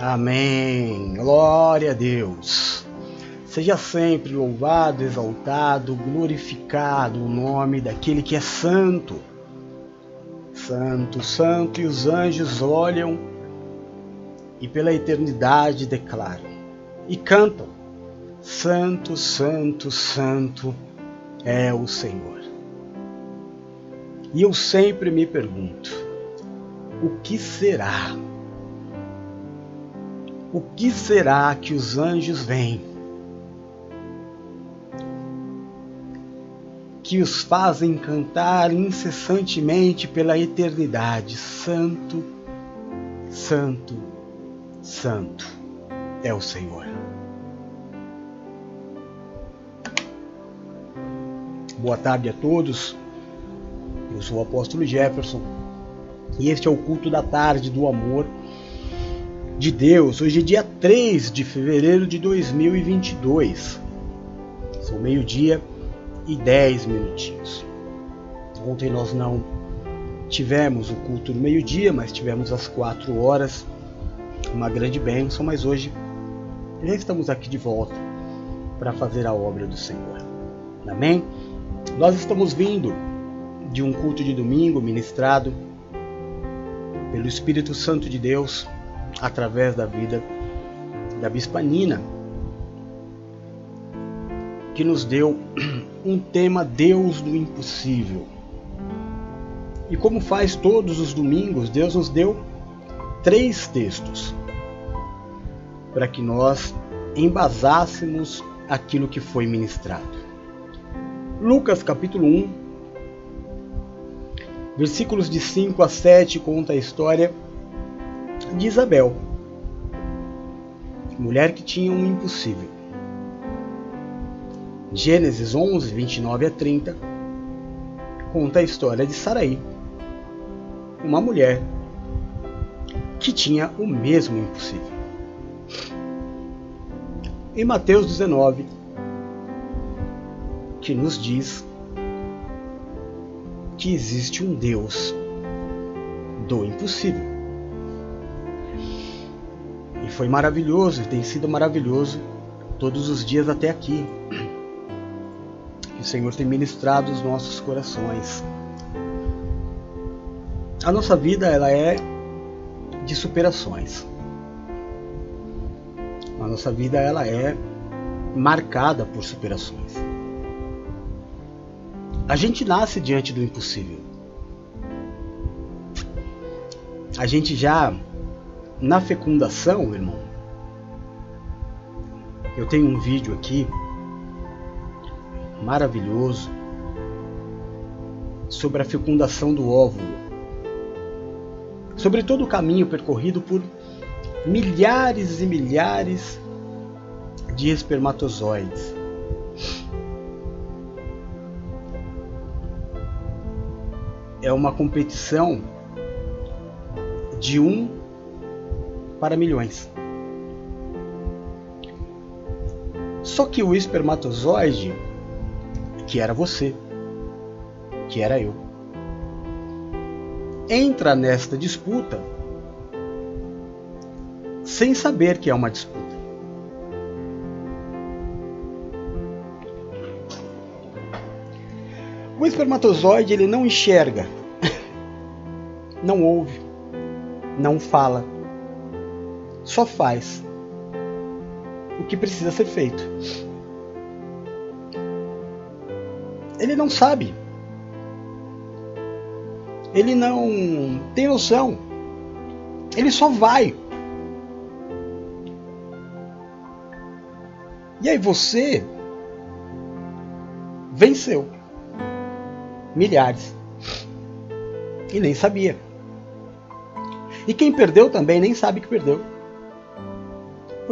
Amém. Glória a Deus. Seja sempre louvado, exaltado, glorificado o nome daquele que é santo. Santo, santo, e os anjos olham e pela eternidade declaram e cantam: Santo, Santo, Santo é o Senhor. E eu sempre me pergunto: o que será? O que será que os anjos veem? Que os fazem cantar incessantemente pela eternidade: Santo, Santo, Santo é o Senhor. Boa tarde a todos. Eu sou o apóstolo Jefferson e este é o culto da tarde do amor de Deus. Hoje é dia 3 de fevereiro de 2022. São meio-dia e 10 minutinhos. Ontem nós não tivemos o culto no meio-dia, mas tivemos às 4 horas. Uma grande bênção, mas hoje já estamos aqui de volta para fazer a obra do Senhor. Amém? Nós estamos vindo de um culto de domingo ministrado pelo Espírito Santo de Deus através da vida da Bispa Nina, que nos deu um tema Deus do impossível. E como faz todos os domingos, Deus nos deu três textos para que nós embasássemos aquilo que foi ministrado. Lucas capítulo 1, versículos de 5 a 7 conta a história de Isabel, mulher que tinha um impossível. Gênesis 11, 29 a 30 conta a história de Saraí, uma mulher que tinha o mesmo impossível. Em Mateus 19, que nos diz que existe um Deus do impossível. E foi maravilhoso, e tem sido maravilhoso todos os dias até aqui. O Senhor tem ministrado os nossos corações. A nossa vida ela é de superações. A nossa vida ela é marcada por superações. A gente nasce diante do impossível. A gente já na fecundação, irmão. Eu tenho um vídeo aqui maravilhoso sobre a fecundação do óvulo. Sobre todo o caminho percorrido por milhares e milhares de espermatozoides. é uma competição de um para milhões. Só que o espermatozoide, que era você, que era eu, entra nesta disputa sem saber que é uma disputa. O espermatozoide ele não enxerga, não ouve, não fala, só faz o que precisa ser feito. Ele não sabe, ele não tem noção, ele só vai. E aí você venceu milhares. E nem sabia. E quem perdeu também nem sabe que perdeu.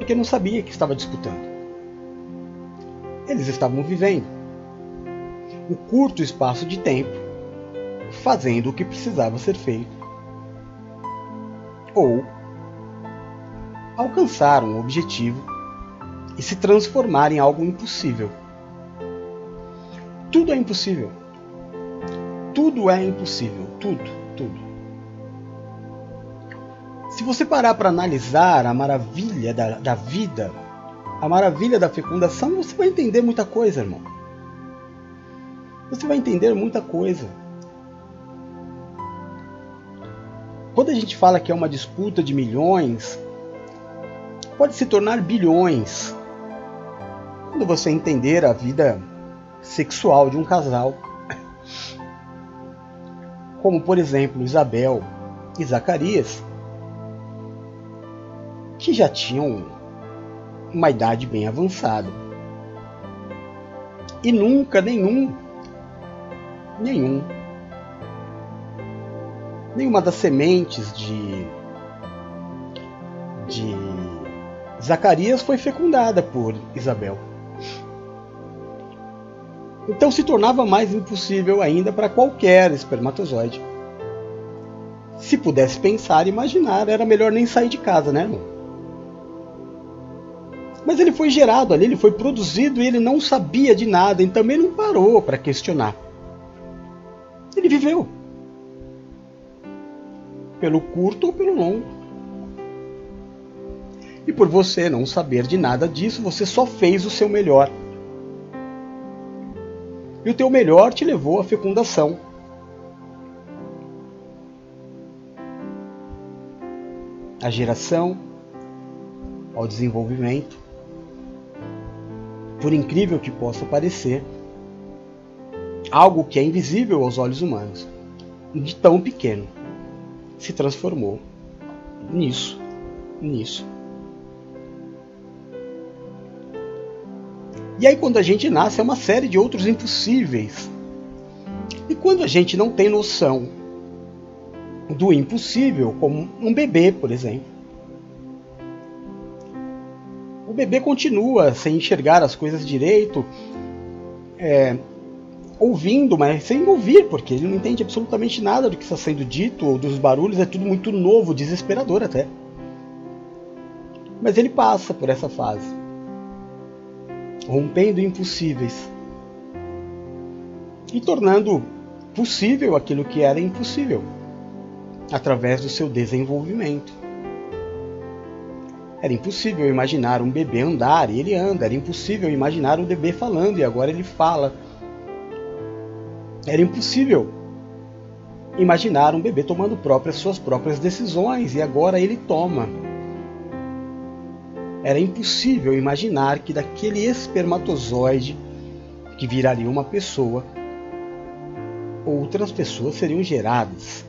Porque não sabia que estava disputando. Eles estavam vivendo um curto espaço de tempo, fazendo o que precisava ser feito. Ou alcançar um objetivo e se transformar em algo impossível. Tudo é impossível tudo é impossível. Tudo. Se você parar para analisar a maravilha da, da vida, a maravilha da fecundação, você vai entender muita coisa, irmão. Você vai entender muita coisa. Quando a gente fala que é uma disputa de milhões, pode se tornar bilhões. Quando você entender a vida sexual de um casal, como por exemplo Isabel e Zacarias, que já tinham uma idade bem avançada. E nunca nenhum, nenhum, nenhuma das sementes de, de Zacarias foi fecundada por Isabel. Então se tornava mais impossível ainda para qualquer espermatozoide. Se pudesse pensar e imaginar, era melhor nem sair de casa, né, irmão? Mas ele foi gerado ali, ele foi produzido e ele não sabia de nada e também não parou para questionar. Ele viveu. Pelo curto ou pelo longo. E por você não saber de nada disso, você só fez o seu melhor. E o teu melhor te levou à fecundação. A geração, ao desenvolvimento, por incrível que possa parecer, algo que é invisível aos olhos humanos, de tão pequeno, se transformou nisso, nisso. E aí quando a gente nasce é uma série de outros impossíveis. E quando a gente não tem noção do impossível, como um bebê, por exemplo, bebê continua sem enxergar as coisas direito, é, ouvindo, mas sem ouvir, porque ele não entende absolutamente nada do que está sendo dito ou dos barulhos, é tudo muito novo, desesperador até. Mas ele passa por essa fase, rompendo impossíveis e tornando possível aquilo que era impossível através do seu desenvolvimento. Era impossível imaginar um bebê andar e ele anda. Era impossível imaginar um bebê falando e agora ele fala. Era impossível imaginar um bebê tomando próprias, suas próprias decisões e agora ele toma. Era impossível imaginar que daquele espermatozoide que viraria uma pessoa, outras pessoas seriam geradas.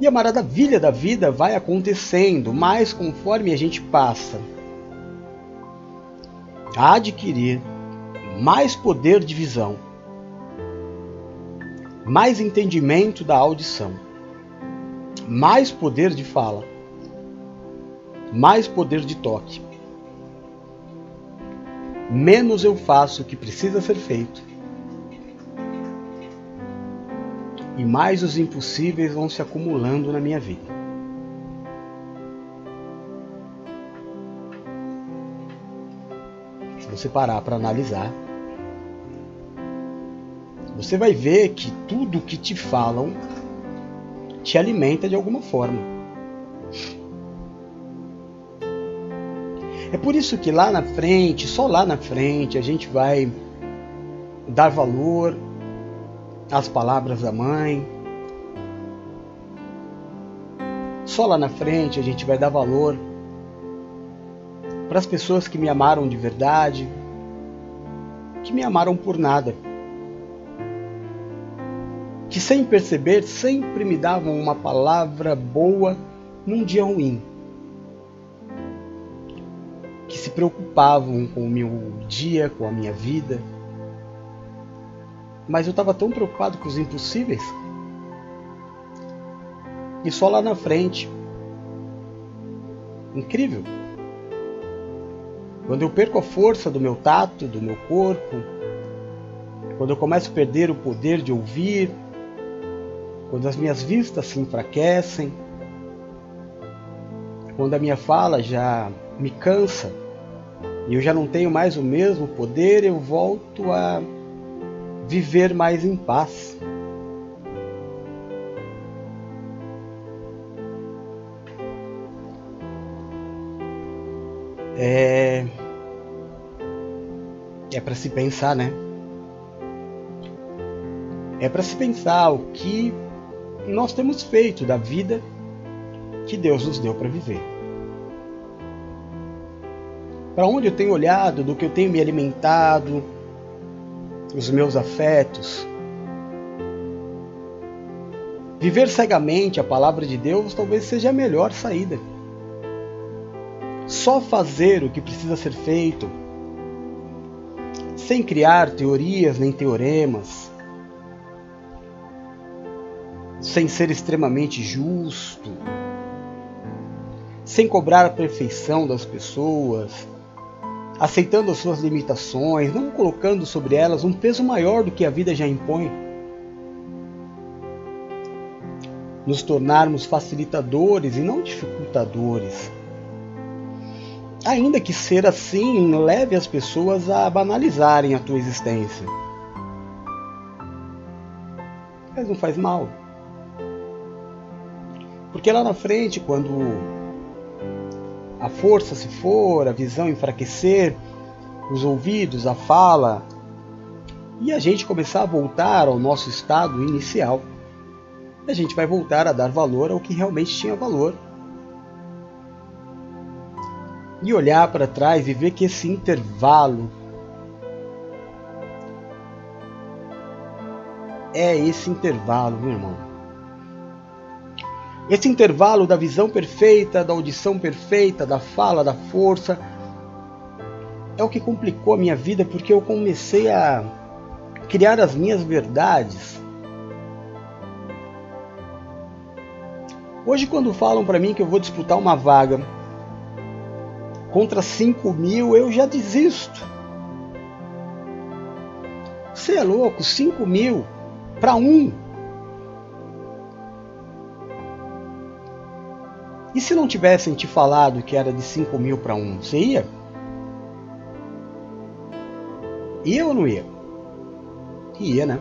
E a maravilha da vida vai acontecendo mais conforme a gente passa a adquirir mais poder de visão, mais entendimento da audição, mais poder de fala, mais poder de toque. Menos eu faço o que precisa ser feito e mais os impossíveis vão se acumulando na minha vida. Se você parar para analisar, você vai ver que tudo que te falam te alimenta de alguma forma. É por isso que lá na frente, só lá na frente, a gente vai dar valor as palavras da mãe. Só lá na frente a gente vai dar valor para as pessoas que me amaram de verdade, que me amaram por nada, que sem perceber sempre me davam uma palavra boa num dia ruim, que se preocupavam com o meu dia, com a minha vida mas eu estava tão preocupado com os impossíveis. E só lá na frente. Incrível. Quando eu perco a força do meu tato, do meu corpo, quando eu começo a perder o poder de ouvir, quando as minhas vistas se enfraquecem, quando a minha fala já me cansa e eu já não tenho mais o mesmo poder, eu volto a viver mais em paz. É, é para se pensar, né? É para se pensar o que nós temos feito da vida que Deus nos deu para viver. Para onde eu tenho olhado, do que eu tenho me alimentado, os meus afetos. Viver cegamente a palavra de Deus talvez seja a melhor saída. Só fazer o que precisa ser feito, sem criar teorias nem teoremas, sem ser extremamente justo, sem cobrar a perfeição das pessoas, aceitando as suas limitações, não colocando sobre elas um peso maior do que a vida já impõe. Nos tornarmos facilitadores e não dificultadores. Ainda que ser assim leve as pessoas a banalizarem a tua existência. Mas não faz mal. Porque lá na frente, quando a força se for, a visão enfraquecer, os ouvidos, a fala, e a gente começar a voltar ao nosso estado inicial, a gente vai voltar a dar valor ao que realmente tinha valor. E olhar para trás e ver que esse intervalo é esse intervalo, meu irmão esse intervalo da visão perfeita, da audição perfeita, da fala, da força, é o que complicou a minha vida porque eu comecei a criar as minhas verdades. Hoje, quando falam para mim que eu vou disputar uma vaga contra 5 mil, eu já desisto. Você é louco? 5 mil para um. E se não tivessem te falado que era de 5 mil para 1, você ia? Ia ou não ia? Ia, né?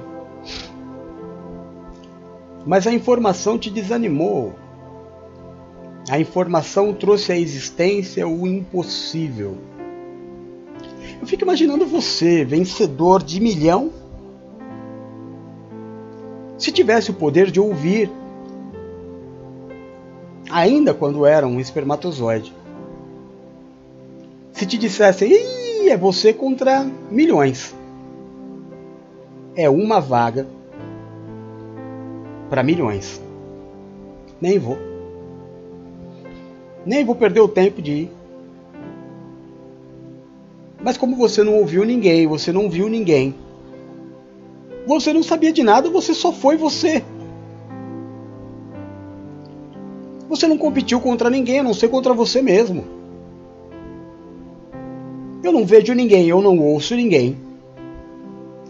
Mas a informação te desanimou. A informação trouxe à existência o impossível. Eu fico imaginando você, vencedor de milhão, se tivesse o poder de ouvir ainda quando era um espermatozoide. Se te dissessem, é você contra milhões. É uma vaga para milhões. Nem vou. Nem vou perder o tempo de ir. Mas como você não ouviu ninguém, você não viu ninguém, você não sabia de nada, você só foi você. Você não competiu contra ninguém, a não ser contra você mesmo. Eu não vejo ninguém, eu não ouço ninguém.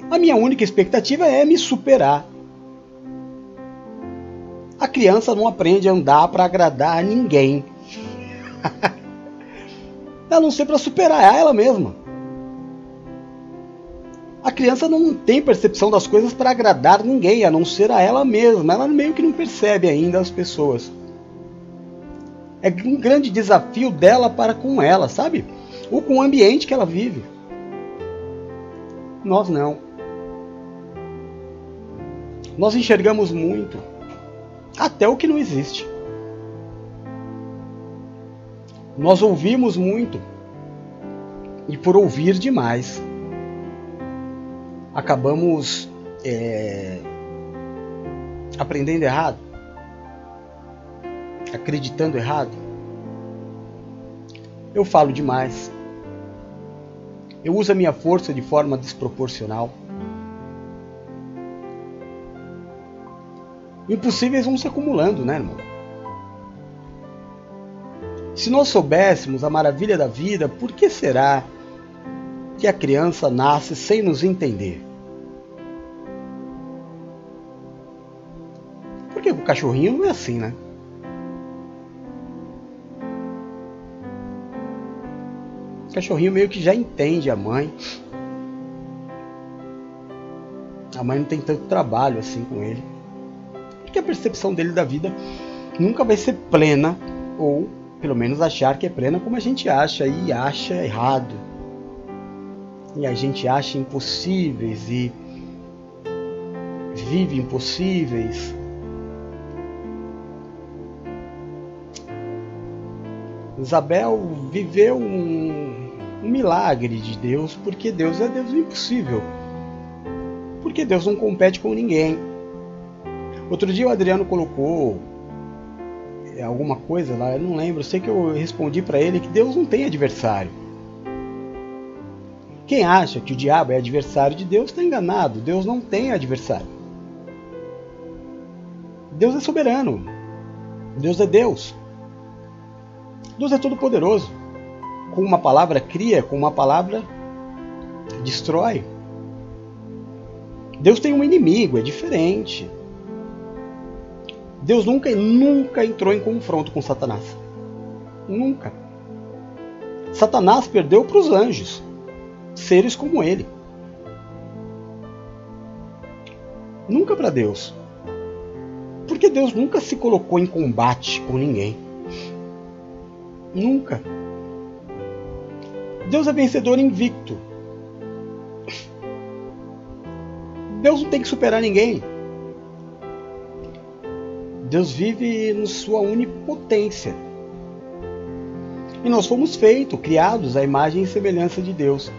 A minha única expectativa é me superar. A criança não aprende a andar para agradar a ninguém. a não ser para superar ela mesma. A criança não tem percepção das coisas para agradar ninguém, a não ser a ela mesma. Ela meio que não percebe ainda as pessoas. É um grande desafio dela para com ela, sabe? Ou com o ambiente que ela vive. Nós não. Nós enxergamos muito, até o que não existe. Nós ouvimos muito, e por ouvir demais, acabamos é, aprendendo errado acreditando errado? Eu falo demais. Eu uso a minha força de forma desproporcional. Impossíveis vão se acumulando, né, irmão? Se nós soubéssemos a maravilha da vida, por que será que a criança nasce sem nos entender? Porque o cachorrinho não é assim, né? Cachorrinho meio que já entende a mãe. A mãe não tem tanto trabalho assim com ele. Porque a percepção dele da vida nunca vai ser plena ou pelo menos achar que é plena como a gente acha e acha errado. E a gente acha impossíveis e vive impossíveis. Isabel viveu um, um milagre de Deus porque Deus é Deus impossível. Porque Deus não compete com ninguém. Outro dia o Adriano colocou é, alguma coisa lá, eu não lembro, eu sei que eu respondi para ele que Deus não tem adversário. Quem acha que o diabo é adversário de Deus está enganado. Deus não tem adversário. Deus é soberano. Deus é Deus. Deus é todo-poderoso. Com uma palavra cria, com uma palavra destrói. Deus tem um inimigo, é diferente. Deus nunca, nunca entrou em confronto com Satanás. Nunca. Satanás perdeu para os anjos, seres como ele. Nunca para Deus. Porque Deus nunca se colocou em combate com ninguém. Nunca. Deus é vencedor invicto. Deus não tem que superar ninguém. Deus vive em sua onipotência. E nós fomos feitos, criados à imagem e semelhança de Deus.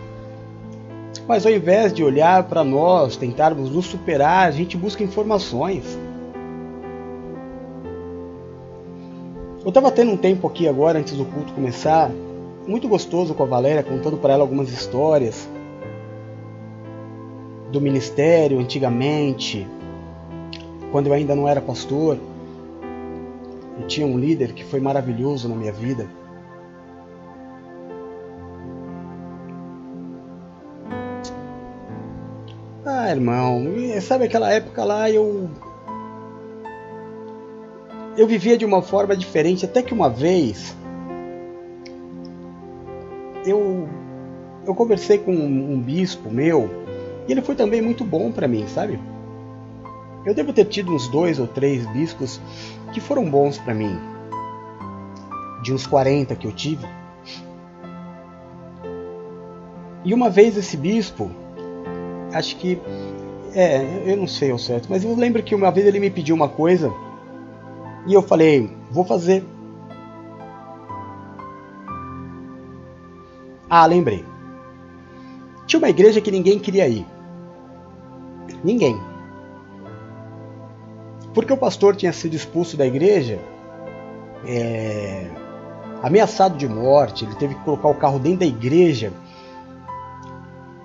Mas ao invés de olhar para nós, tentarmos nos superar, a gente busca informações. Eu estava tendo um tempo aqui agora, antes do culto começar, muito gostoso com a Valéria, contando para ela algumas histórias do ministério antigamente, quando eu ainda não era pastor. Eu tinha um líder que foi maravilhoso na minha vida. Ah, irmão, sabe aquela época lá eu eu vivia de uma forma diferente, até que uma vez eu eu conversei com um, bispo meu e ele foi também muito bom para mim, sabe? Eu devo ter tido uns dois ou três bispos que foram bons para mim, de uns 40 que eu tive. E uma vez esse bispo, acho que é, eu não sei ao certo, mas eu lembro que uma vez ele me pediu uma coisa e eu falei, vou fazer. Ah, lembrei. Tinha uma igreja que ninguém queria ir. Ninguém. Porque o pastor tinha sido expulso da igreja, é, ameaçado de morte, ele teve que colocar o carro dentro da igreja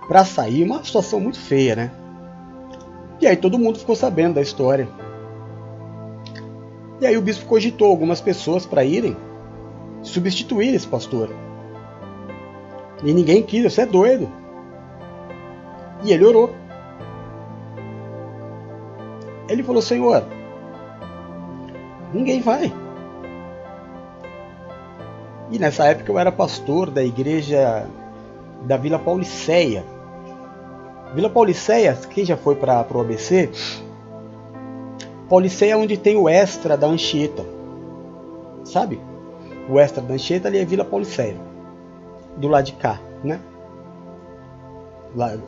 para sair, uma situação muito feia, né? E aí todo mundo ficou sabendo da história. E aí o bispo cogitou algumas pessoas para irem substituir esse pastor. E ninguém quis, você é doido. E ele orou. Ele falou: Senhor, ninguém vai. E nessa época eu era pastor da igreja da Vila Pauliceia. Vila Pauliceia, quem já foi para o ABC, Pauliceia é onde tem o extra da Anchieta. Sabe? O extra da Anchieta ali é Vila Pauliceia. Do lado de cá, né?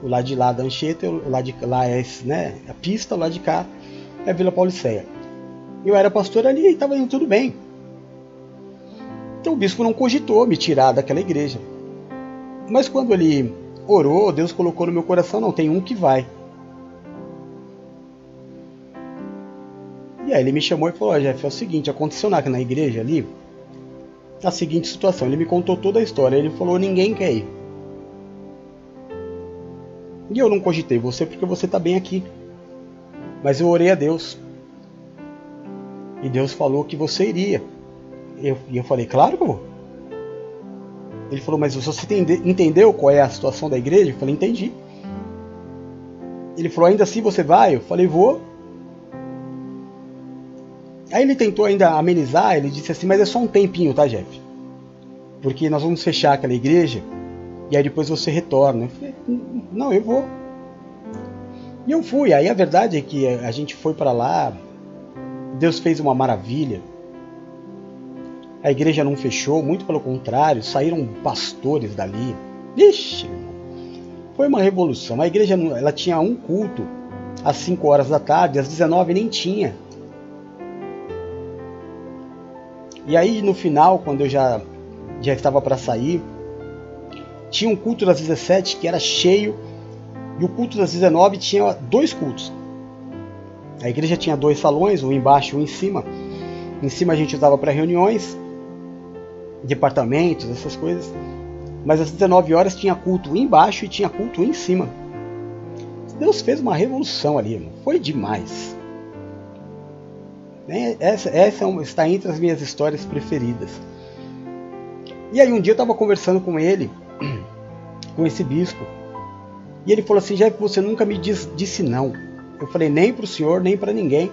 O lado de lá da Anchieta, o lado de lá é né, a pista, o lado de cá é Vila Pauliceia. Eu era pastor ali e estava indo tudo bem. Então o bispo não cogitou me tirar daquela igreja. Mas quando ele orou, Deus colocou no meu coração, não, tem um que vai. E aí ele me chamou e falou, Jeff, é o seguinte, aconteceu na, na igreja ali a seguinte situação. Ele me contou toda a história. Ele falou, ninguém quer ir. E eu não cogitei você porque você está bem aqui. Mas eu orei a Deus. E Deus falou que você iria. E eu, eu falei, claro que eu vou. Ele falou, mas você entendeu qual é a situação da igreja? Eu falei, entendi. Ele falou, ainda assim você vai? Eu falei, vou. Aí ele tentou ainda amenizar, ele disse assim, mas é só um tempinho, tá, Jeff? Porque nós vamos fechar aquela igreja e aí depois você retorna. Eu falei, não, eu vou. E eu fui. Aí a verdade é que a gente foi para lá, Deus fez uma maravilha. a igreja não fechou, muito pelo contrário, saíram pastores dali. Vixe, foi uma revolução. A igreja ela tinha um culto às 5 horas da tarde, às 19 nem tinha. E aí no final, quando eu já, já estava para sair, tinha um culto das 17 que era cheio, e o culto das 19 tinha dois cultos. A igreja tinha dois salões, um embaixo e um em cima. Em cima a gente usava para reuniões, departamentos, essas coisas. Mas às 19 horas tinha culto embaixo e tinha culto em cima. Deus fez uma revolução ali, foi demais. Né? Essa, essa é está entre as minhas histórias preferidas. E aí um dia eu estava conversando com ele, com esse bispo, e ele falou assim: já que você nunca me diz, disse não. Eu falei: nem para o senhor, nem para ninguém.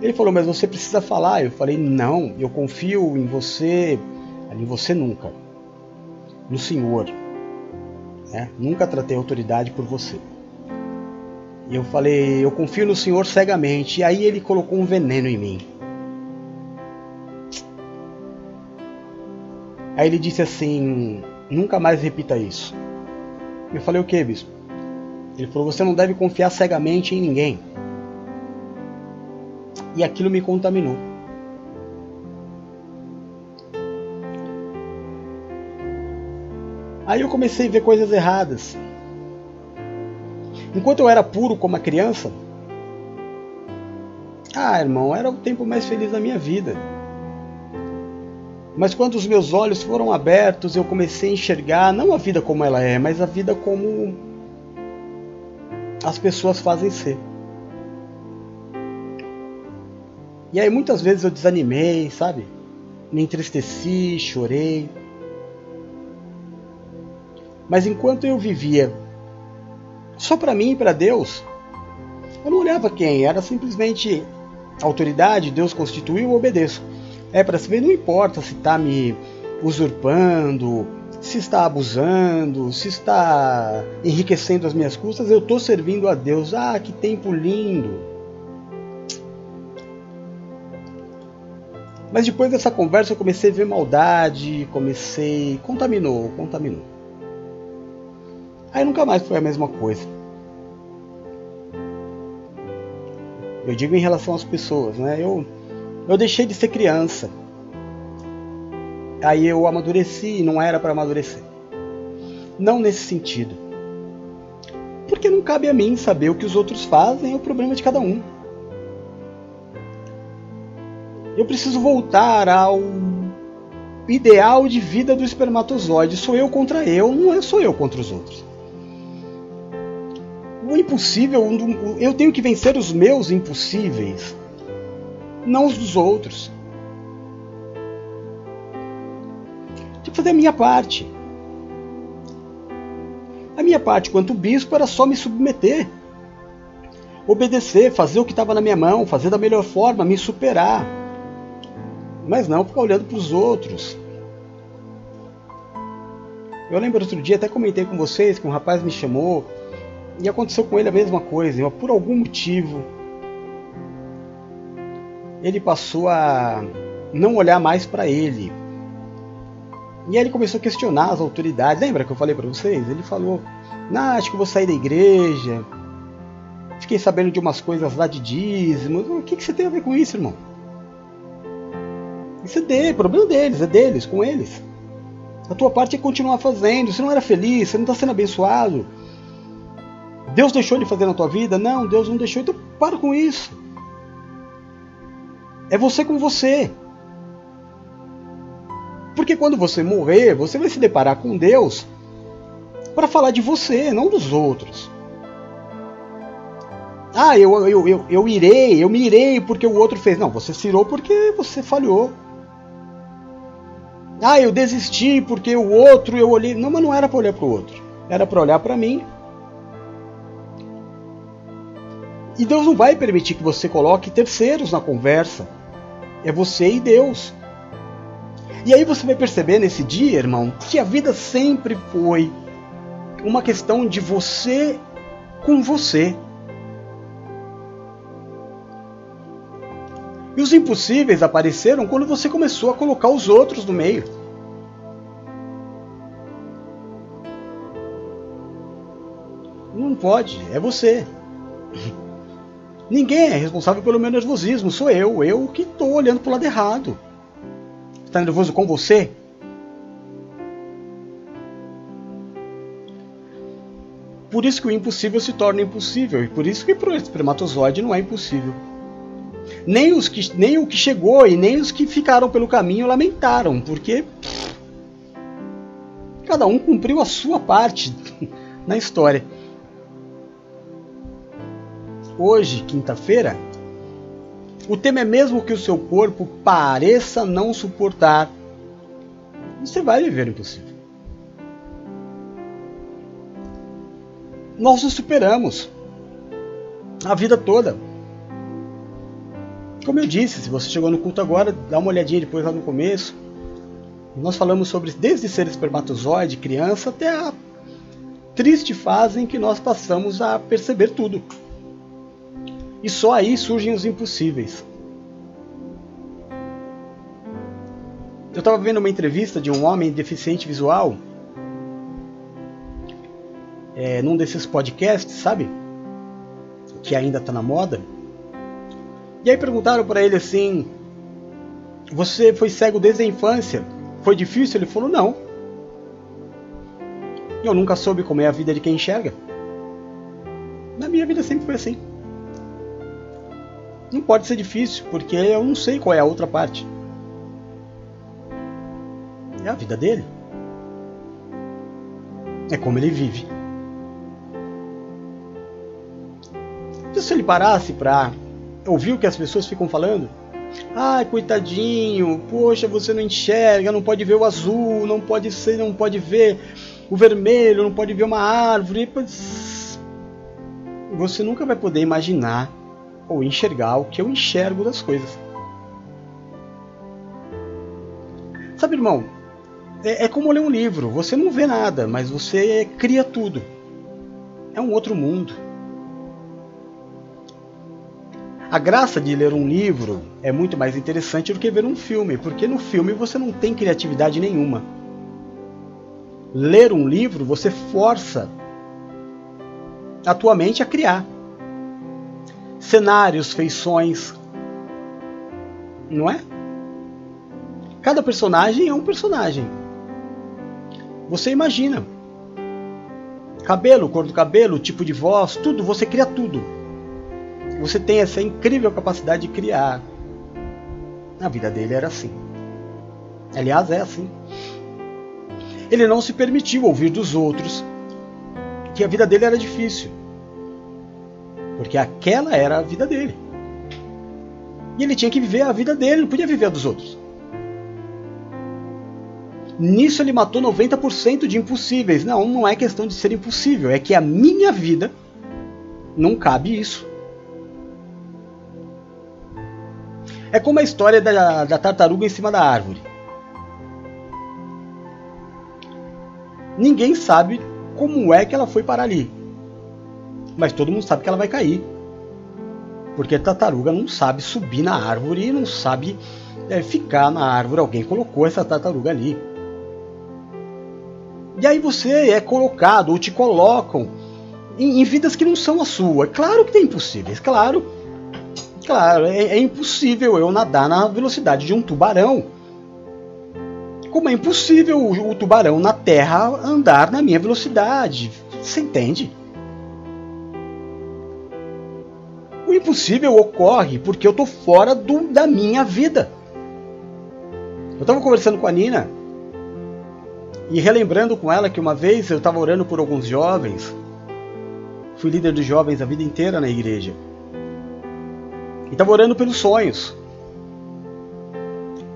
Ele falou: mas você precisa falar. Eu falei: não, eu confio em você, em você nunca, no senhor. Né? Nunca tratei autoridade por você. E eu falei, eu confio no Senhor cegamente. E aí ele colocou um veneno em mim. Aí ele disse assim: nunca mais repita isso. Eu falei, o que, bispo? Ele falou: você não deve confiar cegamente em ninguém. E aquilo me contaminou. Aí eu comecei a ver coisas erradas. Enquanto eu era puro como criança, ah, irmão, era o tempo mais feliz da minha vida. Mas quando os meus olhos foram abertos, eu comecei a enxergar não a vida como ela é, mas a vida como as pessoas fazem ser. E aí muitas vezes eu desanimei, sabe? Me entristeci, chorei. Mas enquanto eu vivia só para mim e para Deus. Eu não olhava quem, era simplesmente autoridade, Deus constituiu, obedeço. É para se ver, não importa se está me usurpando, se está abusando, se está enriquecendo as minhas custas, eu estou servindo a Deus. Ah, que tempo lindo! Mas depois dessa conversa eu comecei a ver maldade, comecei. contaminou, contaminou. Aí nunca mais foi a mesma coisa. Eu digo em relação às pessoas, né? Eu, eu deixei de ser criança. Aí eu amadureci e não era para amadurecer. Não nesse sentido. Porque não cabe a mim saber o que os outros fazem, é o problema de cada um. Eu preciso voltar ao ideal de vida do espermatozoide. Sou eu contra eu, não é só eu contra os outros o impossível, eu tenho que vencer os meus impossíveis, não os dos outros. Tenho que fazer a minha parte. A minha parte, quanto bispo, era só me submeter, obedecer, fazer o que estava na minha mão, fazer da melhor forma, me superar. Mas não ficar olhando para os outros. Eu lembro outro dia, até comentei com vocês que um rapaz me chamou e aconteceu com ele a mesma coisa. Por algum motivo, ele passou a não olhar mais para ele. E aí ele começou a questionar as autoridades. Lembra que eu falei para vocês? Ele falou: "Não, acho que vou sair da igreja. Fiquei sabendo de umas coisas lá de dízimos. O que, que você tem a ver com isso, irmão? Isso é dele, problema deles, é deles, com eles. A tua parte é continuar fazendo. Você não era feliz, você não está sendo abençoado. Deus deixou de fazer na tua vida? Não, Deus não deixou. Então para com isso. É você com você. Porque quando você morrer, você vai se deparar com Deus para falar de você, não dos outros. Ah, eu, eu, eu, eu irei, eu me irei porque o outro fez. Não, você se irou porque você falhou. Ah, eu desisti porque o outro eu olhei. Não, mas não era para olhar para o outro. Era para olhar para mim E Deus não vai permitir que você coloque terceiros na conversa. É você e Deus. E aí você vai perceber nesse dia, irmão, que a vida sempre foi uma questão de você com você. E os impossíveis apareceram quando você começou a colocar os outros no meio. Não pode, é você. Ninguém é responsável pelo meu nervosismo, sou eu. Eu que estou olhando para o lado errado. Está nervoso com você? Por isso que o impossível se torna impossível e por isso que para o espermatozoide não é impossível. Nem, os que, nem o que chegou e nem os que ficaram pelo caminho lamentaram, porque cada um cumpriu a sua parte na história. Hoje, quinta-feira, o tema é mesmo que o seu corpo pareça não suportar. Você vai viver o impossível. Nós o superamos a vida toda. Como eu disse, se você chegou no culto agora, dá uma olhadinha depois lá no começo. Nós falamos sobre desde ser espermatozoide, criança, até a triste fase em que nós passamos a perceber tudo. E só aí surgem os impossíveis. Eu estava vendo uma entrevista de um homem deficiente visual, é, num desses podcasts, sabe? Que ainda está na moda. E aí perguntaram para ele assim: Você foi cego desde a infância? Foi difícil? Ele falou: Não. Eu nunca soube como é a vida de quem enxerga. Na minha vida sempre foi assim. Não pode ser difícil, porque eu não sei qual é a outra parte. É a vida dele. É como ele vive. Se ele parasse para ouviu o que as pessoas ficam falando? Ai, coitadinho, poxa, você não enxerga, não pode ver o azul, não pode ser, não pode ver o vermelho, não pode ver uma árvore. Você nunca vai poder imaginar ou enxergar o que eu enxergo das coisas. Sabe, irmão, é, é como ler um livro. Você não vê nada, mas você cria tudo. É um outro mundo. A graça de ler um livro é muito mais interessante do que ver um filme, porque no filme você não tem criatividade nenhuma. Ler um livro você força a tua mente a criar cenários, feições, não é? Cada personagem é um personagem. Você imagina. Cabelo, cor do cabelo, tipo de voz, tudo, você cria tudo. Você tem essa incrível capacidade de criar. A vida dele era assim. Aliás, é assim. Ele não se permitiu ouvir dos outros que a vida dele era difícil. Porque aquela era a vida dele. E ele tinha que viver a vida dele, não podia viver a dos outros. Nisso ele matou 90% de impossíveis. Não, não é questão de ser impossível, é que a minha vida não cabe isso. É como a história da, da tartaruga em cima da árvore. Ninguém sabe como é que ela foi parar ali. Mas todo mundo sabe que ela vai cair. Porque a tartaruga não sabe subir na árvore e não sabe é, ficar na árvore. Alguém colocou essa tartaruga ali. E aí você é colocado ou te colocam em, em vidas que não são a sua. Claro que tem impossíveis, claro Claro, é, é impossível eu nadar na velocidade de um tubarão. Como é impossível o, o tubarão na terra andar na minha velocidade. Você entende? Impossível ocorre porque eu estou fora do, da minha vida. Eu estava conversando com a Nina e relembrando com ela que uma vez eu estava orando por alguns jovens. Fui líder de jovens a vida inteira na igreja. E estava orando pelos sonhos.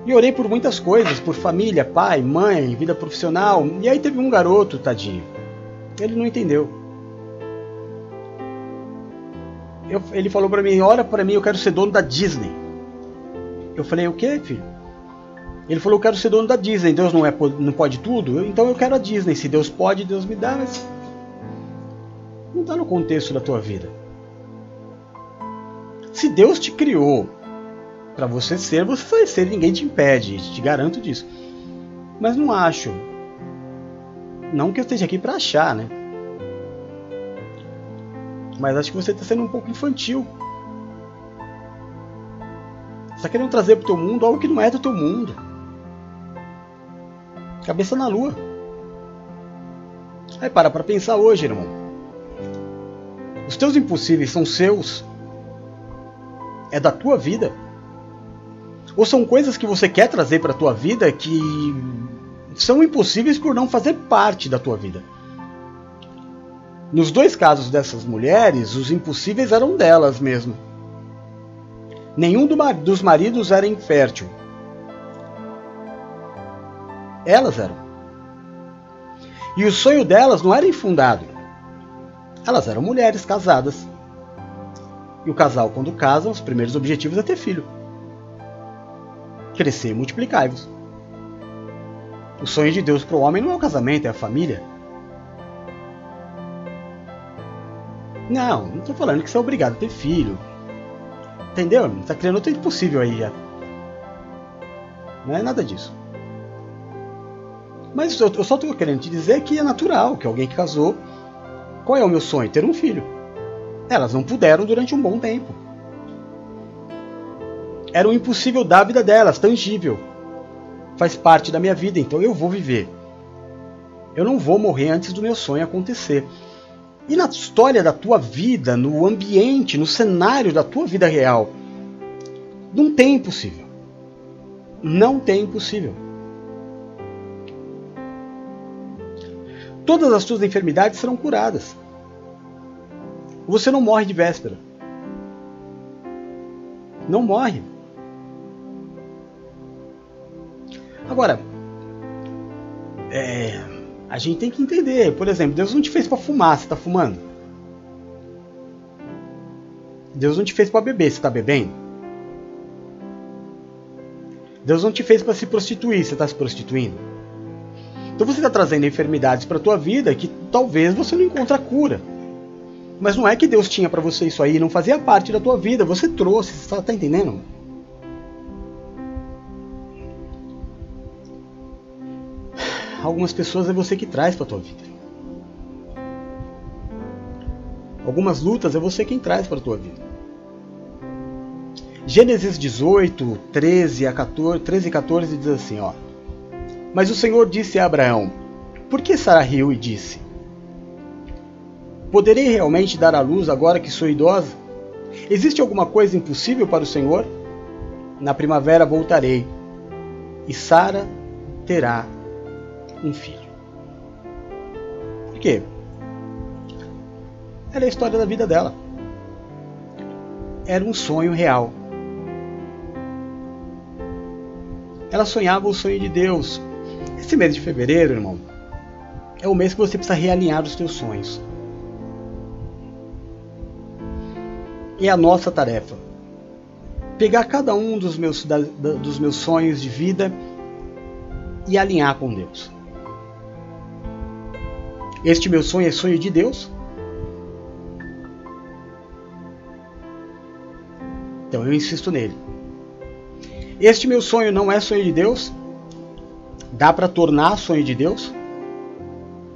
E orei por muitas coisas, por família, pai, mãe, vida profissional. E aí teve um garoto, tadinho. Ele não entendeu. Eu, ele falou para mim: Ora para mim, eu quero ser dono da Disney. Eu falei: O que, filho? Ele falou: Eu quero ser dono da Disney. Deus não, é, não pode tudo? Então eu quero a Disney. Se Deus pode, Deus me dá. Mas não está no contexto da tua vida. Se Deus te criou Para você ser, você vai ser, ninguém te impede, te garanto disso. Mas não acho. Não que eu esteja aqui para achar, né? Mas acho que você está sendo um pouco infantil. Você está querendo trazer para o teu mundo algo que não é do teu mundo. Cabeça na lua. Aí para para pensar hoje, irmão. Os teus impossíveis são seus? É da tua vida? Ou são coisas que você quer trazer para a tua vida que são impossíveis por não fazer parte da tua vida? Nos dois casos dessas mulheres, os impossíveis eram delas mesmo. Nenhum dos maridos era infértil. Elas eram. E o sonho delas não era infundado. Elas eram mulheres casadas. E o casal, quando casam, os primeiros objetivos é ter filho. Crescer e multiplicar-vos. O sonho de Deus para o homem não é o casamento, é a família. Não, não estou falando que você é obrigado a ter filho. Entendeu? Está criando outro impossível aí já. Não é nada disso. Mas eu, eu só estou querendo te dizer que é natural que alguém que casou. Qual é o meu sonho? Ter um filho. Elas não puderam durante um bom tempo. Era um impossível da vida delas, tangível. Faz parte da minha vida, então eu vou viver. Eu não vou morrer antes do meu sonho acontecer. E na história da tua vida, no ambiente, no cenário da tua vida real, não tem impossível. Não tem impossível. Todas as tuas enfermidades serão curadas. Você não morre de véspera. Não morre. Agora, é, a gente tem que entender, por exemplo, Deus não te fez para fumar, você está fumando. Deus não te fez para beber, você está bebendo. Deus não te fez para se prostituir, você está se prostituindo. Então você está trazendo enfermidades para a tua vida que talvez você não encontre cura. Mas não é que Deus tinha para você isso aí, não fazia parte da tua vida, você trouxe, você está entendendo? Algumas pessoas é você que traz para tua vida. Algumas lutas é você quem traz para tua vida. Gênesis 18, 13 a 14, 13 e 14 diz assim, ó. Mas o Senhor disse a Abraão: Por que Sara riu e disse: Poderei realmente dar à luz agora que sou idosa? Existe alguma coisa impossível para o Senhor? Na primavera voltarei, e Sara terá um filho. Por quê? Era a história da vida dela. Era um sonho real. Ela sonhava o sonho de Deus. Esse mês de fevereiro, irmão, é o mês que você precisa realinhar os seus sonhos. E é a nossa tarefa. Pegar cada um dos meus, da, dos meus sonhos de vida e alinhar com Deus. Este meu sonho é sonho de Deus? Então eu insisto nele. Este meu sonho não é sonho de Deus? Dá para tornar sonho de Deus?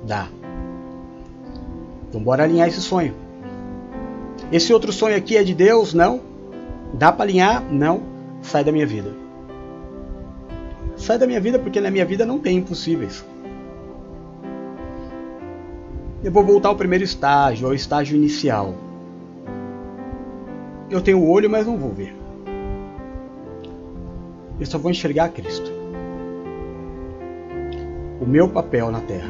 Dá. Então bora alinhar esse sonho. Esse outro sonho aqui é de Deus? Não. Dá para alinhar? Não. Sai da minha vida. Sai da minha vida porque na minha vida não tem impossíveis. Eu vou voltar ao primeiro estágio, ao estágio inicial. Eu tenho o olho, mas não vou ver. Eu só vou enxergar Cristo. O meu papel na terra.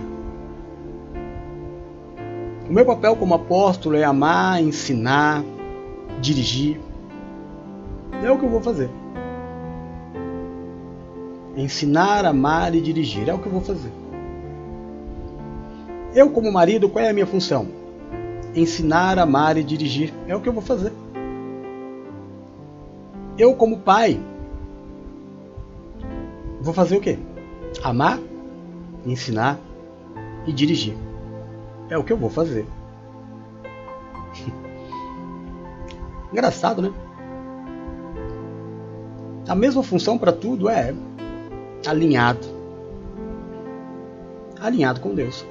O meu papel como apóstolo é amar, ensinar, dirigir. É o que eu vou fazer. Ensinar, amar e dirigir. É o que eu vou fazer. Eu, como marido, qual é a minha função? Ensinar, amar e dirigir. É o que eu vou fazer. Eu, como pai, vou fazer o quê? Amar, ensinar e dirigir. É o que eu vou fazer. Engraçado, né? A mesma função para tudo é alinhado. Alinhado com Deus.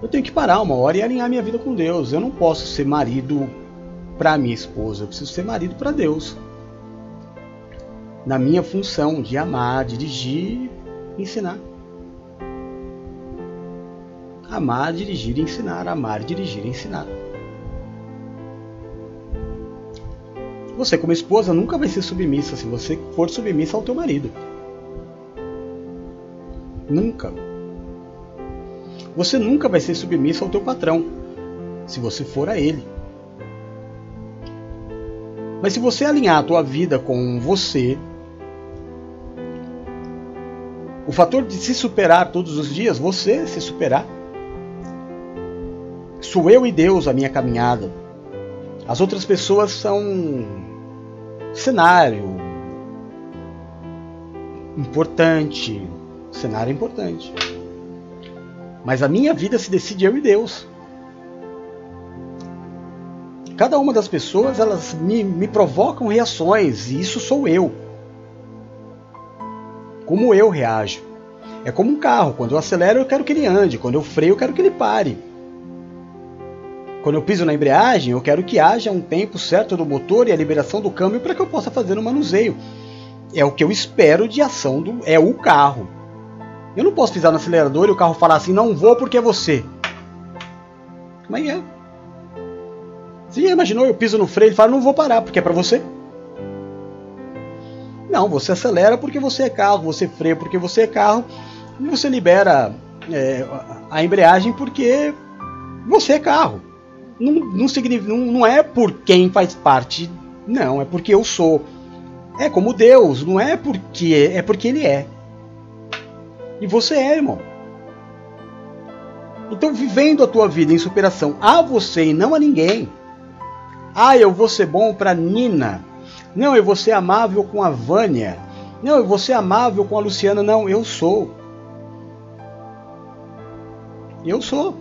Eu tenho que parar uma hora e alinhar minha vida com Deus. Eu não posso ser marido para minha esposa, eu preciso ser marido para Deus. Na minha função de amar, dirigir, ensinar. Amar, dirigir ensinar. Amar, dirigir ensinar. Você, como esposa, nunca vai ser submissa se você for submissa ao teu marido. Nunca. Você nunca vai ser submissa ao teu patrão se você for a ele. Mas se você alinhar a tua vida com você, o fator de se superar todos os dias, você se superar. Sou eu e Deus a minha caminhada. As outras pessoas são cenário importante, cenário importante. Mas a minha vida se decide eu e Deus. Cada uma das pessoas elas me, me provocam reações e isso sou eu. Como eu reajo. É como um carro, quando eu acelero eu quero que ele ande, quando eu freio eu quero que ele pare. Quando eu piso na embreagem, eu quero que haja um tempo certo do motor e a liberação do câmbio para que eu possa fazer o manuseio. É o que eu espero de ação do é o carro. Eu não posso pisar no acelerador e o carro falar assim: "Não vou porque é você". Como é que é? Você já imaginou eu piso no freio e fala: "Não vou parar porque é para você"? Não, você acelera porque você é carro, você freia porque você é carro e você libera é, a embreagem porque você é carro não, não, significa, não, não é por quem faz parte, não, é porque eu sou. É como Deus, não é porque é porque ele é. E você é, irmão. Então, vivendo a tua vida em superação a você e não a ninguém. Ah, eu vou ser bom para Nina. Não, eu vou ser amável com a Vânia. Não, eu vou ser amável com a Luciana. Não, eu sou. Eu sou.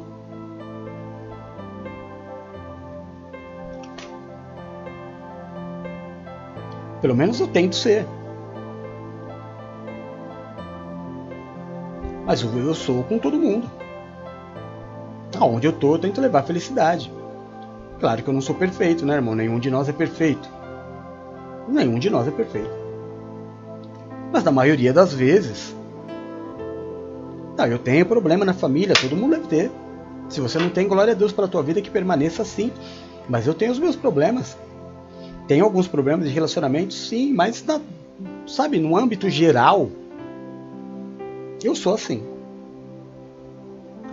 Pelo menos eu tento ser. Mas eu sou com todo mundo. Aonde eu tô, eu tento levar felicidade. Claro que eu não sou perfeito, né, irmão? Nenhum de nós é perfeito. Nenhum de nós é perfeito. Mas na maioria das vezes, tá, eu tenho problema na família, todo mundo deve ter. Se você não tem, glória a Deus pela tua vida que permaneça assim. Mas eu tenho os meus problemas. Tem alguns problemas de relacionamento, sim, mas na, sabe, no âmbito geral, eu sou assim.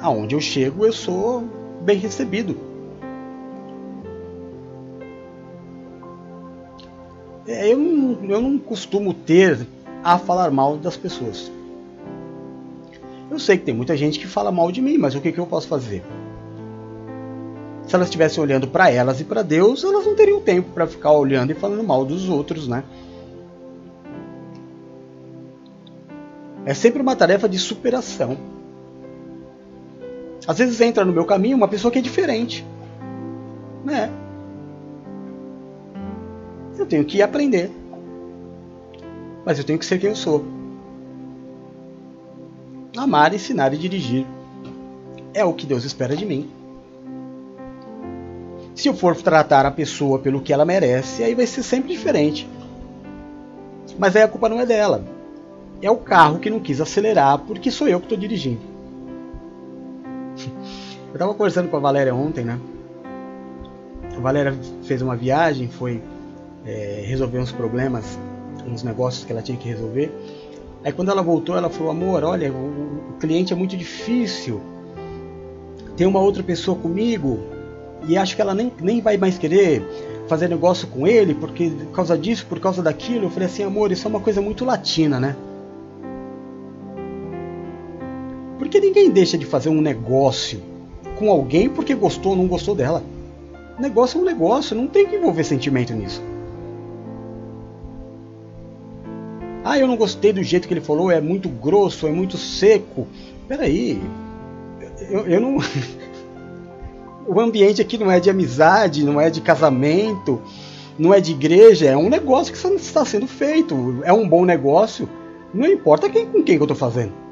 Aonde eu chego, eu sou bem recebido. É, eu não, eu não costumo ter a falar mal das pessoas. Eu sei que tem muita gente que fala mal de mim, mas o que, que eu posso fazer? se elas estivessem olhando para elas e para Deus, elas não teriam tempo para ficar olhando e falando mal dos outros, né? É sempre uma tarefa de superação. Às vezes entra no meu caminho uma pessoa que é diferente, né? Eu tenho que aprender, mas eu tenho que ser quem eu sou. Amar, ensinar e dirigir é o que Deus espera de mim. Se eu for tratar a pessoa pelo que ela merece, aí vai ser sempre diferente. Mas aí a culpa não é dela. É o carro que não quis acelerar porque sou eu que estou dirigindo. Eu estava conversando com a Valéria ontem, né? A Valéria fez uma viagem, foi é, resolver uns problemas, uns negócios que ela tinha que resolver. Aí quando ela voltou, ela falou: Amor, olha, o, o cliente é muito difícil. Tem uma outra pessoa comigo e acho que ela nem, nem vai mais querer fazer negócio com ele porque por causa disso, por causa daquilo. Eu falei assim, amor, isso é uma coisa muito latina, né? Porque ninguém deixa de fazer um negócio com alguém porque gostou ou não gostou dela. Negócio é um negócio, não tem que envolver sentimento nisso. Ah, eu não gostei do jeito que ele falou, é muito grosso, é muito seco. Peraí, eu, eu não. o ambiente aqui não é de amizade, não é de casamento, não é de igreja, é um negócio que está sendo feito. É um bom negócio, não importa quem, com quem que eu estou fazendo.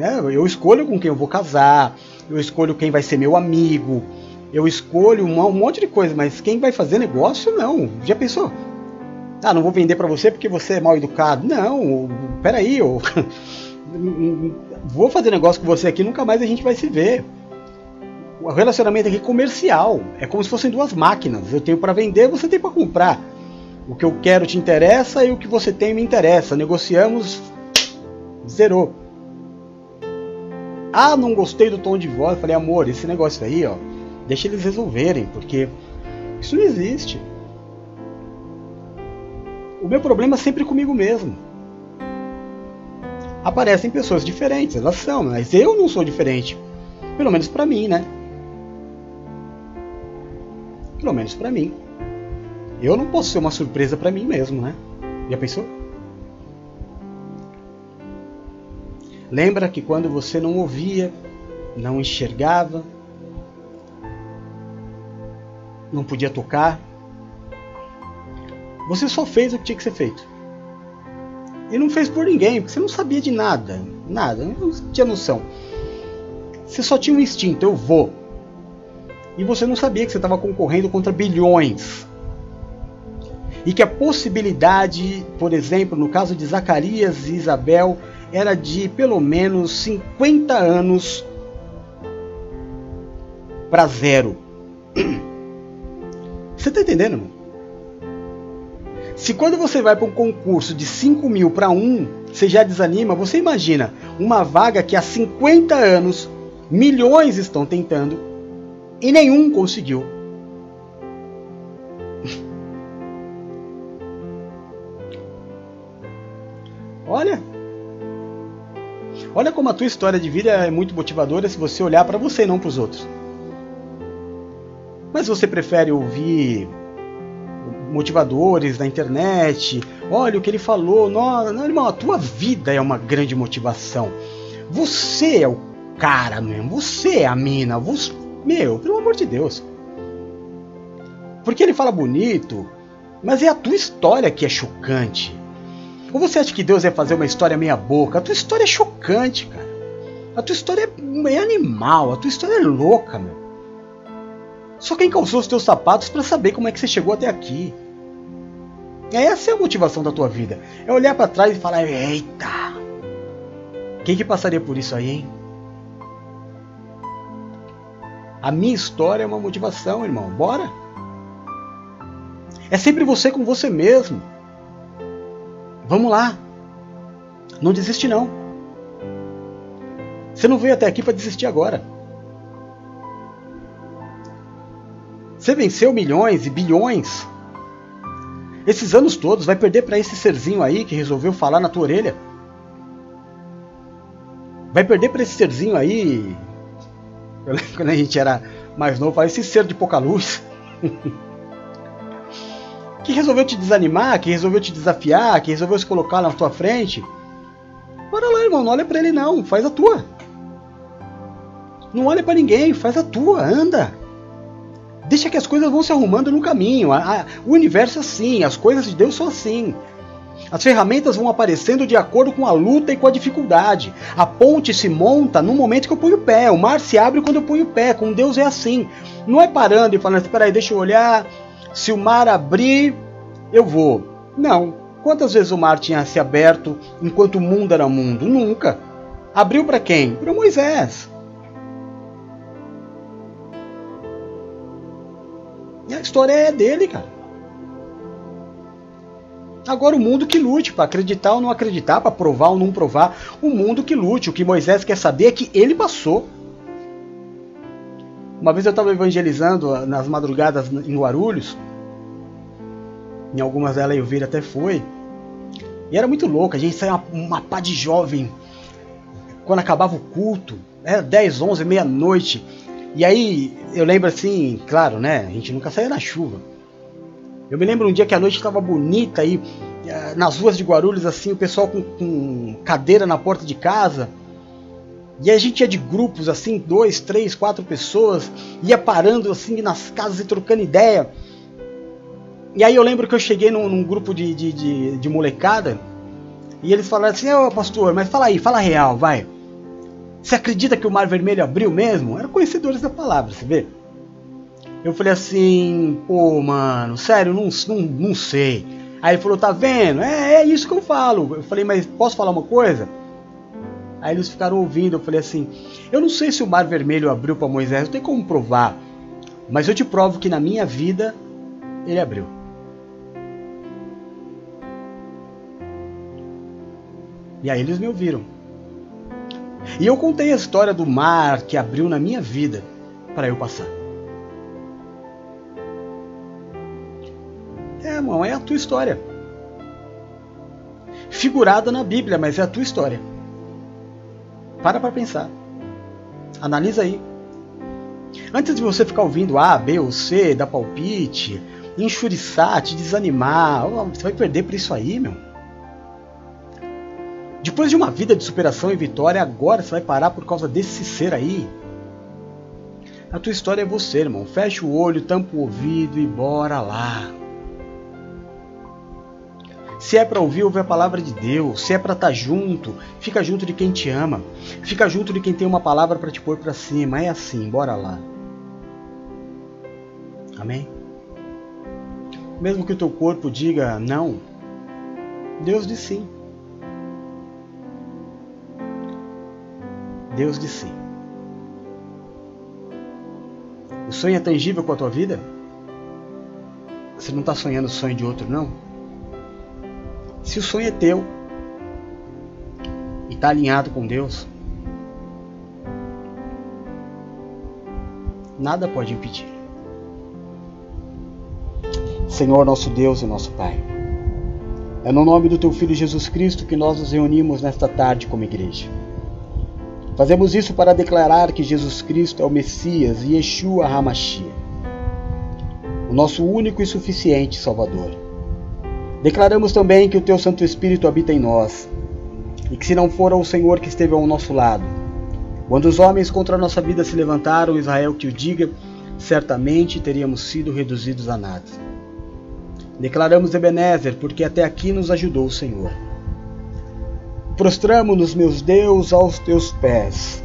Né? Eu escolho com quem eu vou casar, eu escolho quem vai ser meu amigo, eu escolho um, um monte de coisa, mas quem vai fazer negócio, não. Já pensou? Ah, não vou vender para você porque você é mal educado. Não, peraí, eu vou fazer negócio com você aqui, nunca mais a gente vai se ver. O relacionamento aqui é comercial, é como se fossem duas máquinas. Eu tenho para vender, você tem para comprar. O que eu quero te interessa e o que você tem me interessa. Negociamos, zerou. Ah, não gostei do tom de voz. Falei, amor, esse negócio aí, ó, deixa eles resolverem, porque isso não existe. O meu problema é sempre comigo mesmo. Aparecem pessoas diferentes, elas são, mas eu não sou diferente. Pelo menos para mim, né? Pelo menos para mim. Eu não posso ser uma surpresa para mim mesmo, né? Já pensou? Lembra que quando você não ouvia, não enxergava, não podia tocar, você só fez o que tinha que ser feito. E não fez por ninguém, porque você não sabia de nada. Nada, não tinha noção. Você só tinha um instinto, eu vou. E você não sabia que você estava concorrendo contra bilhões. E que a possibilidade, por exemplo, no caso de Zacarias e Isabel, era de pelo menos 50 anos para zero. Você está entendendo? Mano? Se quando você vai para um concurso de 5 mil para 1, você já desanima, você imagina uma vaga que há 50 anos milhões estão tentando e nenhum conseguiu. Olha, olha como a tua história de vida é muito motivadora se você olhar para você e não para os outros. Mas você prefere ouvir motivadores na internet. Olha o que ele falou. Não, não, irmão, a tua vida é uma grande motivação. Você é o cara mesmo. Você é a mina. Você, meu, pelo amor de Deus. Porque ele fala bonito, mas é a tua história que é chocante. Ou você acha que Deus ia fazer uma história meia boca? A tua história é chocante, cara. A tua história é, animal, a tua história é louca, meu. Só quem calçou os teus sapatos para saber como é que você chegou até aqui. Essa é a motivação da tua vida. É olhar para trás e falar: "Eita! Quem que passaria por isso aí, hein?" A minha história é uma motivação, irmão. Bora? É sempre você com você mesmo. Vamos lá. Não desiste não. Você não veio até aqui para desistir agora. Você venceu milhões e bilhões. Esses anos todos vai perder para esse serzinho aí que resolveu falar na tua orelha? Vai perder para esse serzinho aí. Quando a gente era mais novo, esse ser de pouca luz. que resolveu te desanimar, que resolveu te desafiar, que resolveu se colocar na tua frente. Bora lá, irmão, não olha para ele não, faz a tua. Não olha para ninguém, faz a tua, anda. Deixa que as coisas vão se arrumando no caminho. A, a, o universo é assim, as coisas de Deus são assim. As ferramentas vão aparecendo de acordo com a luta e com a dificuldade. A ponte se monta no momento que eu ponho o pé. O mar se abre quando eu ponho o pé. Com Deus é assim. Não é parando e falando, espera aí, deixa eu olhar. Se o mar abrir, eu vou. Não. Quantas vezes o mar tinha se aberto enquanto o mundo era mundo? Nunca. Abriu para quem? Para Moisés. E a história é dele, cara. Agora o mundo que lute para acreditar ou não acreditar, para provar ou não provar, o mundo que lute. O que Moisés quer saber é que ele passou. Uma vez eu estava evangelizando nas madrugadas em Guarulhos. Em algumas delas eu vi até foi. E era muito louco, a gente saía uma, uma pá de jovem. Quando acabava o culto, era 10, 11, meia-noite. E aí eu lembro assim, claro, né? A gente nunca saía na chuva. Eu me lembro um dia que a noite estava bonita aí, nas ruas de Guarulhos, assim, o pessoal com, com, cadeira na porta de casa. E a gente ia de grupos assim, dois, três, quatro pessoas, ia parando assim nas casas e trocando ideia. E aí eu lembro que eu cheguei num, num grupo de, de, de, de, molecada e eles falaram assim: Ô pastor, mas fala aí, fala real, vai. Você acredita que o Mar Vermelho abriu mesmo? Eram conhecedores da palavra, você vê? Eu falei assim: pô, mano, sério, não, não, não sei. Aí ele falou: tá vendo? É, é isso que eu falo. Eu falei: mas posso falar uma coisa? Aí eles ficaram ouvindo. Eu falei assim: eu não sei se o Mar Vermelho abriu para Moisés, não tem como provar. Mas eu te provo que na minha vida ele abriu. E aí eles me ouviram. E eu contei a história do mar que abriu na minha vida para eu passar. É, irmão, é a tua história. Figurada na Bíblia, mas é a tua história. Para para pensar. Analisa aí. Antes de você ficar ouvindo A, B ou C, dar palpite, enxuriçar, te desanimar, você vai perder por isso aí, meu. Depois de uma vida de superação e vitória, agora você vai parar por causa desse ser aí. A tua história é você, irmão. Fecha o olho, tampa o ouvido e bora lá. Se é para ouvir, ouve a palavra de Deus. Se é para estar tá junto, fica junto de quem te ama. Fica junto de quem tem uma palavra para te pôr para cima. É assim, bora lá. Amém? Mesmo que o teu corpo diga não, Deus diz sim. Deus de si. O sonho é tangível com a tua vida? Você não está sonhando o sonho de outro, não? Se o sonho é teu e está alinhado com Deus, nada pode impedir. Senhor, nosso Deus e nosso Pai, é no nome do Teu Filho Jesus Cristo que nós nos reunimos nesta tarde como igreja. Fazemos isso para declarar que Jesus Cristo é o Messias e Yeshua HaMashiach, o nosso único e suficiente Salvador. Declaramos também que o Teu Santo Espírito habita em nós e que se não for o Senhor que esteve ao nosso lado, quando os homens contra a nossa vida se levantaram, Israel que o diga, certamente teríamos sido reduzidos a nada. Declaramos Ebenezer, porque até aqui nos ajudou o Senhor. Prostramo-nos, meus Deus, aos teus pés,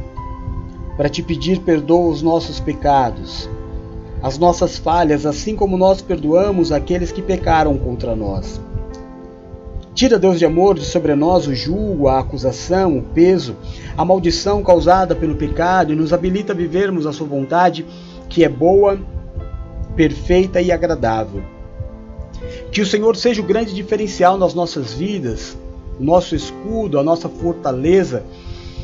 para te pedir perdoa os nossos pecados, as nossas falhas, assim como nós perdoamos aqueles que pecaram contra nós. Tira, Deus de amor, de sobre nós o julgo, a acusação, o peso, a maldição causada pelo pecado e nos habilita a vivermos a Sua vontade, que é boa, perfeita e agradável. Que o Senhor seja o grande diferencial nas nossas vidas o nosso escudo, a nossa fortaleza,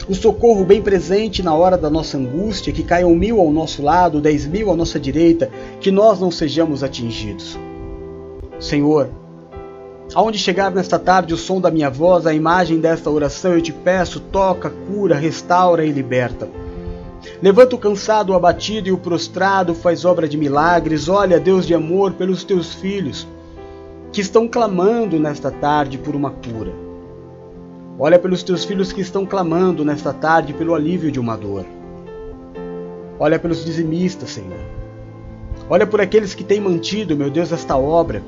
o socorro bem presente na hora da nossa angústia, que caiam mil ao nosso lado, dez mil à nossa direita, que nós não sejamos atingidos. Senhor, aonde chegar nesta tarde o som da minha voz, a imagem desta oração, eu te peço, toca, cura, restaura e liberta. Levanta o cansado, o abatido e o prostrado, faz obra de milagres, olha, Deus de amor, pelos teus filhos, que estão clamando nesta tarde por uma cura. Olha pelos teus filhos que estão clamando nesta tarde pelo alívio de uma dor. Olha pelos dizimistas, Senhor. Olha por aqueles que têm mantido, meu Deus, esta obra.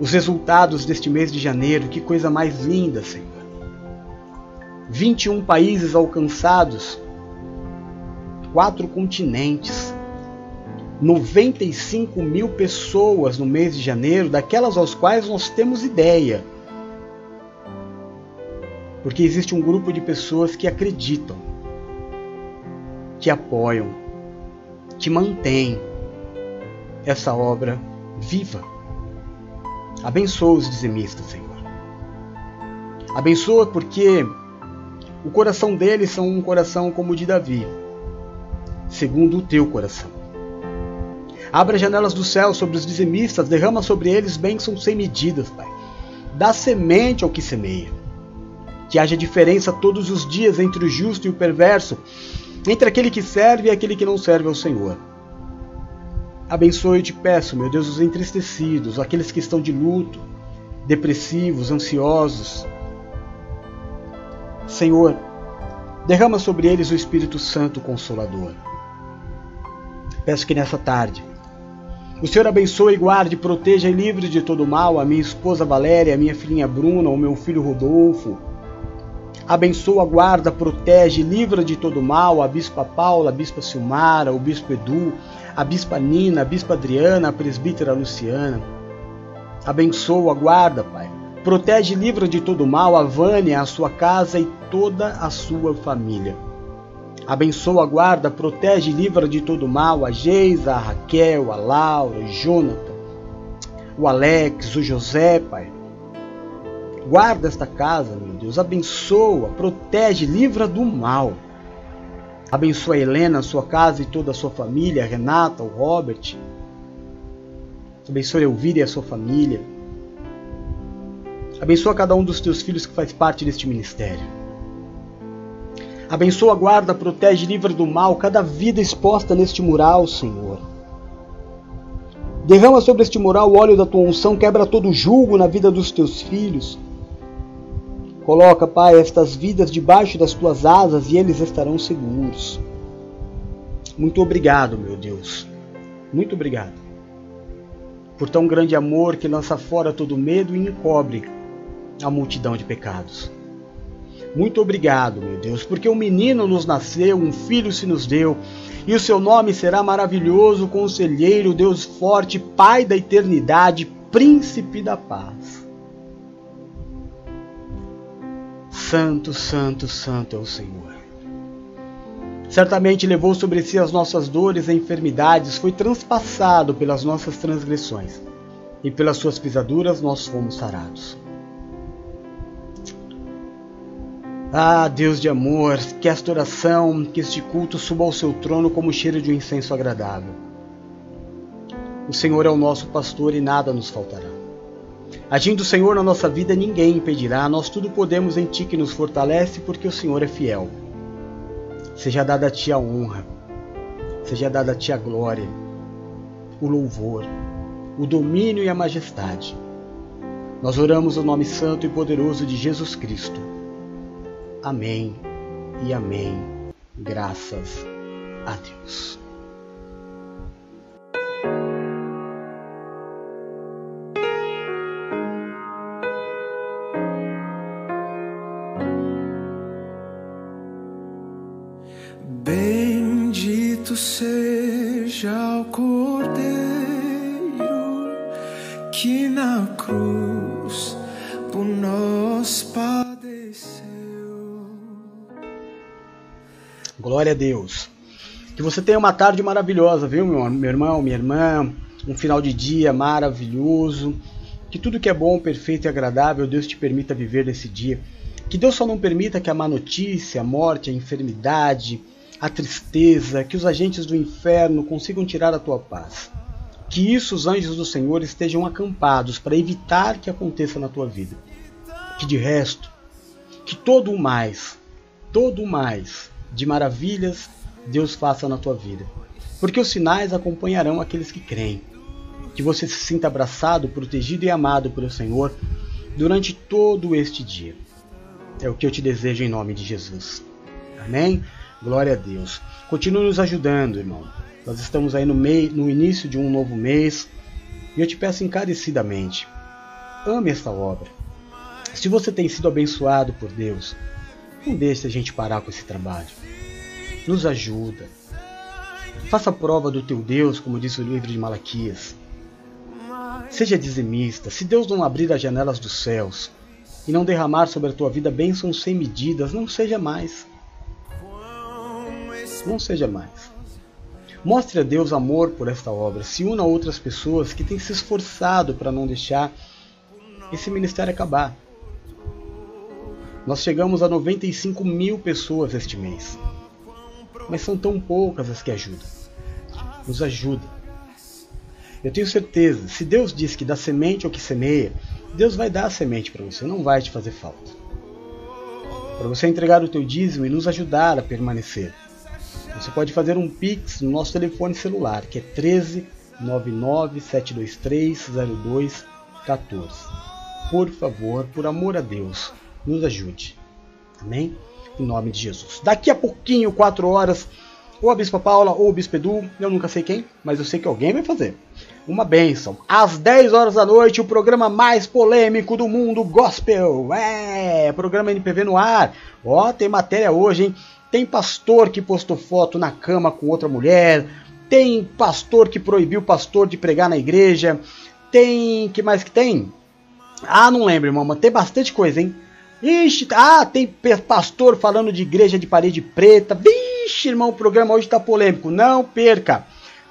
Os resultados deste mês de janeiro, que coisa mais linda, Senhor. 21 países alcançados, quatro continentes, 95 mil pessoas no mês de janeiro, daquelas aos quais nós temos ideia porque existe um grupo de pessoas que acreditam, que apoiam, que mantêm essa obra viva. Abençoa os dizimistas, Senhor. Abençoa porque o coração deles são um coração como o de Davi, segundo o teu coração. Abra as janelas do céu sobre os dizimistas, derrama sobre eles bênçãos sem medidas, Pai. Dá semente ao que semeia que haja diferença todos os dias entre o justo e o perverso, entre aquele que serve e aquele que não serve ao Senhor. Abençoe te peço, meu Deus, os entristecidos, aqueles que estão de luto, depressivos, ansiosos. Senhor, Derrama sobre eles o Espírito Santo Consolador. Peço que nessa tarde o Senhor abençoe, guarde, proteja e livre de todo mal a minha esposa Valéria, a minha filhinha Bruna, o meu filho Rodolfo. Abençoa, guarda, protege, livra de todo mal a Bispa Paula, a Bispa Silmara, o Bispo Edu, a Bispa Nina, a Bispa Adriana, a Presbítera Luciana. Abençoa, guarda, Pai. Protege livra de todo mal a Vânia, a sua casa e toda a sua família. Abençoa, guarda, protege livra de todo mal a Geisa, a Raquel, a Laura, o Jonathan, o Alex, o José, Pai. Guarda esta casa, meu Deus. Abençoa, protege, livra do mal. Abençoa a Helena, sua casa e toda a sua família, a Renata, o Robert. Abençoa a Elvira e a sua família. Abençoa cada um dos teus filhos que faz parte deste ministério. Abençoa, guarda, protege, livra do mal cada vida exposta neste mural, Senhor. Derrama sobre este mural o óleo da tua unção, quebra todo julgo na vida dos teus filhos. Coloca, Pai, estas vidas debaixo das tuas asas e eles estarão seguros. Muito obrigado, meu Deus. Muito obrigado. Por tão grande amor que lança fora todo medo e encobre a multidão de pecados. Muito obrigado, meu Deus, porque um menino nos nasceu, um filho se nos deu, e o seu nome será maravilhoso, conselheiro, Deus forte, Pai da eternidade, príncipe da paz. Santo, santo, santo é o Senhor. Certamente levou sobre si as nossas dores e enfermidades, foi transpassado pelas nossas transgressões, e pelas suas pisaduras nós fomos sarados. Ah, Deus de amor, que esta oração, que este culto suba ao seu trono como cheiro de um incenso agradável. O Senhor é o nosso pastor e nada nos faltará. Agindo o Senhor na nossa vida, ninguém impedirá, nós tudo podemos em Ti que nos fortalece, porque o Senhor é fiel. Seja dada a Ti a honra, seja dada a Ti a glória, o louvor, o domínio e a majestade. Nós oramos o nome santo e poderoso de Jesus Cristo Amém e amém. Graças a Deus. Glória a Deus. Que você tenha uma tarde maravilhosa, viu, meu, meu irmão, minha irmã? Um final de dia maravilhoso. Que tudo que é bom, perfeito e agradável, Deus te permita viver nesse dia. Que Deus só não permita que a má notícia, a morte, a enfermidade, a tristeza, que os agentes do inferno consigam tirar a tua paz. Que isso os anjos do Senhor estejam acampados para evitar que aconteça na tua vida. Que de resto, que todo o mais, todo o mais de maravilhas Deus faça na tua vida. Porque os sinais acompanharão aqueles que creem. Que você se sinta abraçado, protegido e amado pelo Senhor durante todo este dia. É o que eu te desejo em nome de Jesus. Amém? Glória a Deus. Continue nos ajudando, irmão. Nós estamos aí no, mei, no início de um novo mês e eu te peço encarecidamente: ame esta obra. Se você tem sido abençoado por Deus, não deixe a gente parar com esse trabalho. Nos ajuda. Faça prova do teu Deus, como diz o livro de Malaquias. Seja dizimista. Se Deus não abrir as janelas dos céus e não derramar sobre a tua vida bênçãos sem medidas, não seja mais. Não seja mais. Mostre a Deus amor por esta obra. Se una a outras pessoas que têm se esforçado para não deixar esse ministério acabar. Nós chegamos a 95 mil pessoas este mês. Mas são tão poucas as que ajudam. Nos ajuda. Eu tenho certeza, se Deus diz que dá semente ao que semeia, Deus vai dar a semente para você, não vai te fazer falta. Para você entregar o teu dízimo e nos ajudar a permanecer. Você pode fazer um Pix no nosso telefone celular, que é 13 99 723 0214. Por favor, por amor a Deus, nos ajude. Amém? em nome de Jesus. Daqui a pouquinho, 4 horas, ou a Bispa Paula ou o Bispo Edu, eu nunca sei quem, mas eu sei que alguém vai fazer. Uma benção. Às 10 horas da noite, o programa mais polêmico do mundo gospel. É, programa NPV no ar. Ó, tem matéria hoje, hein? Tem pastor que postou foto na cama com outra mulher. Tem pastor que proibiu o pastor de pregar na igreja. Tem. que mais que tem? Ah, não lembro, irmão, mas tem bastante coisa, hein? Ixi, ah, tem pastor falando de igreja de parede preta. Vixe, irmão, o programa hoje tá polêmico. Não perca.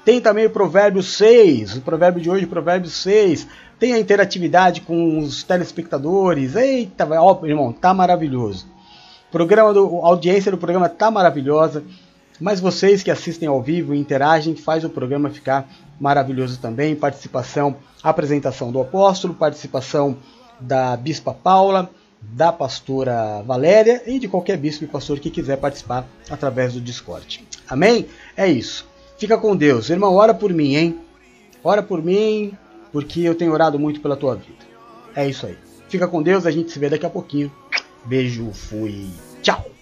Tem também o provérbio 6, o provérbio de hoje, o provérbio 6. Tem a interatividade com os telespectadores. Eita, ó, irmão, tá maravilhoso. Programa do, a audiência do programa tá maravilhosa. Mas vocês que assistem ao vivo e interagem, faz o programa ficar maravilhoso também. Participação, apresentação do apóstolo, participação da Bispa Paula, da pastora Valéria e de qualquer bispo e pastor que quiser participar através do Discord. Amém? É isso. Fica com Deus. Irmão, ora por mim, hein? Ora por mim, porque eu tenho orado muito pela tua vida. É isso aí. Fica com Deus, a gente se vê daqui a pouquinho. Beijo, fui. Tchau.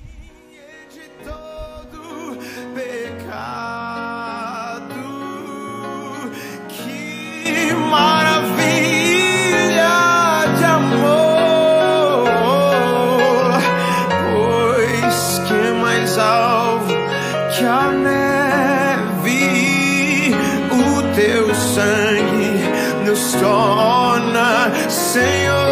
Torna, Senhor.